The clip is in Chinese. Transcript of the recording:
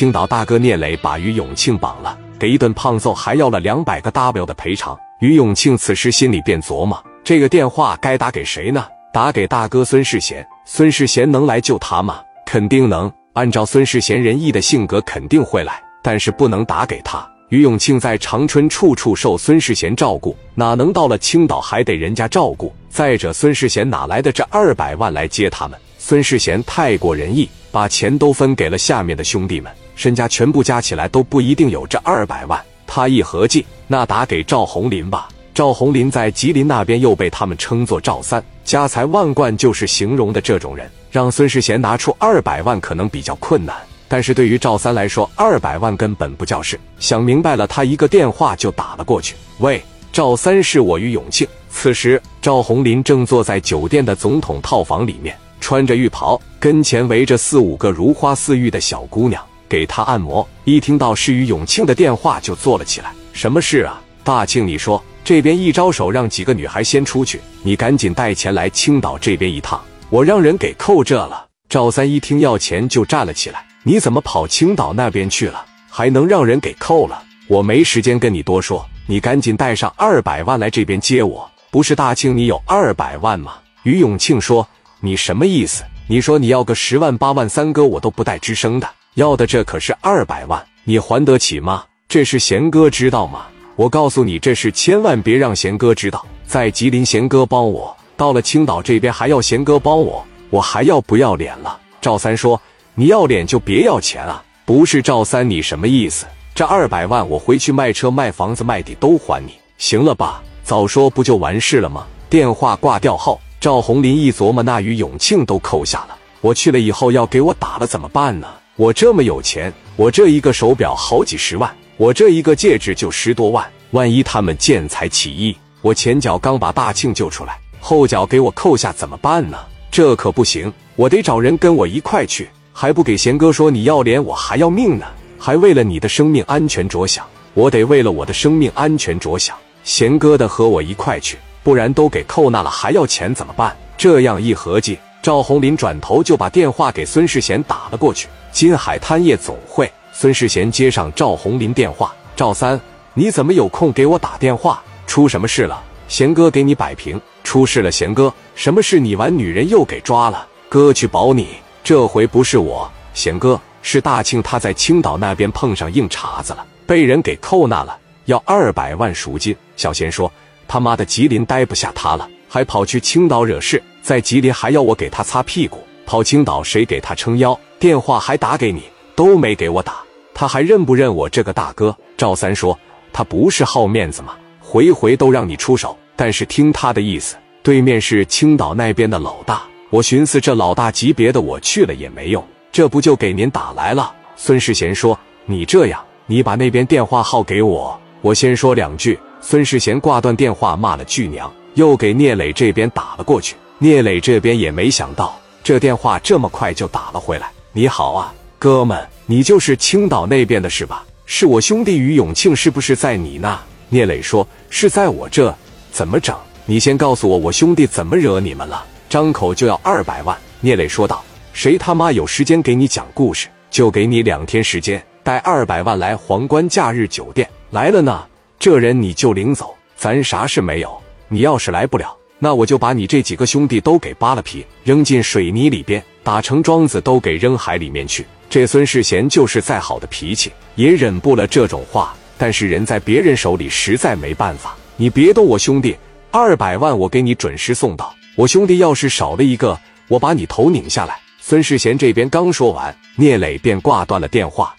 青岛大哥聂磊把于永庆绑了，给一顿胖揍，还要了两百个 W 的赔偿。于永庆此时心里便琢磨：这个电话该打给谁呢？打给大哥孙世贤。孙世贤能来救他吗？肯定能。按照孙世贤仁义的性格，肯定会来。但是不能打给他。于永庆在长春处处受孙世贤照顾，哪能到了青岛还得人家照顾？再者，孙世贤哪来的这二百万来接他们？孙世贤太过仁义，把钱都分给了下面的兄弟们，身家全部加起来都不一定有这二百万。他一合计，那打给赵红林吧。赵红林在吉林那边又被他们称作赵三，家财万贯就是形容的这种人。让孙世贤拿出二百万可能比较困难。但是对于赵三来说，二百万根本不叫事。想明白了，他一个电话就打了过去。喂，赵三，是我于永庆。此时，赵红林正坐在酒店的总统套房里面，穿着浴袍，跟前围着四五个如花似玉的小姑娘给他按摩。一听到是于永庆的电话，就坐了起来。什么事啊，大庆？你说这边一招手，让几个女孩先出去，你赶紧带钱来青岛这边一趟，我让人给扣这了。赵三一听要钱，就站了起来。你怎么跑青岛那边去了？还能让人给扣了？我没时间跟你多说，你赶紧带上二百万来这边接我。不是大庆，你有二百万吗？于永庆说：“你什么意思？你说你要个十万八万，三哥我都不带吱声的。要的这可是二百万，你还得起吗？这是贤哥知道吗？我告诉你，这事千万别让贤哥知道。在吉林，贤哥帮我；到了青岛这边，还要贤哥帮我，我还要不要脸了？”赵三说。你要脸就别要钱啊！不是赵三，你什么意思？这二百万我回去卖车、卖房子、卖地都还你，行了吧？早说不就完事了吗？电话挂掉后，赵红林一琢磨，那于永庆都扣下了，我去了以后要给我打了怎么办呢？我这么有钱，我这一个手表好几十万，我这一个戒指就十多万，万一他们见财起意，我前脚刚把大庆救出来，后脚给我扣下怎么办呢？这可不行，我得找人跟我一块去。还不给贤哥说你要脸，我还要命呢！还为了你的生命安全着想，我得为了我的生命安全着想。贤哥的和我一块去，不然都给扣那了，还要钱怎么办？这样一合计，赵红林转头就把电话给孙世贤打了过去。金海滩夜总会，孙世贤接上赵红林电话：“赵三，你怎么有空给我打电话？出什么事了？贤哥给你摆平。出事了，贤哥，什么事？你玩女人又给抓了？哥去保你。”这回不是我，贤哥，是大庆，他在青岛那边碰上硬茬子了，被人给扣那了，要二百万赎金。小贤说：“他妈的，吉林待不下他了，还跑去青岛惹事，在吉林还要我给他擦屁股，跑青岛谁给他撑腰？电话还打给你，都没给我打，他还认不认我这个大哥？”赵三说：“他不是好面子吗？回回都让你出手，但是听他的意思，对面是青岛那边的老大。”我寻思，这老大级别的我去了也没用，这不就给您打来了？孙世贤说：“你这样，你把那边电话号给我，我先说两句。”孙世贤挂断电话，骂了句娘，又给聂磊这边打了过去。聂磊这边也没想到，这电话这么快就打了回来。你好啊，哥们，你就是青岛那边的是吧？是我兄弟于永庆，是不是在你那？聂磊说：“是在我这，怎么整？你先告诉我，我兄弟怎么惹你们了？”张口就要二百万，聂磊说道：“谁他妈有时间给你讲故事？就给你两天时间，带二百万来皇冠假日酒店。来了呢，这人你就领走，咱啥事没有。你要是来不了，那我就把你这几个兄弟都给扒了皮，扔进水泥里边，打成桩子都给扔海里面去。”这孙世贤就是再好的脾气，也忍不了这种话。但是人在别人手里，实在没办法。你别动我兄弟，二百万我给你准时送到。我兄弟要是少了一个，我把你头拧下来。孙世贤这边刚说完，聂磊便挂断了电话。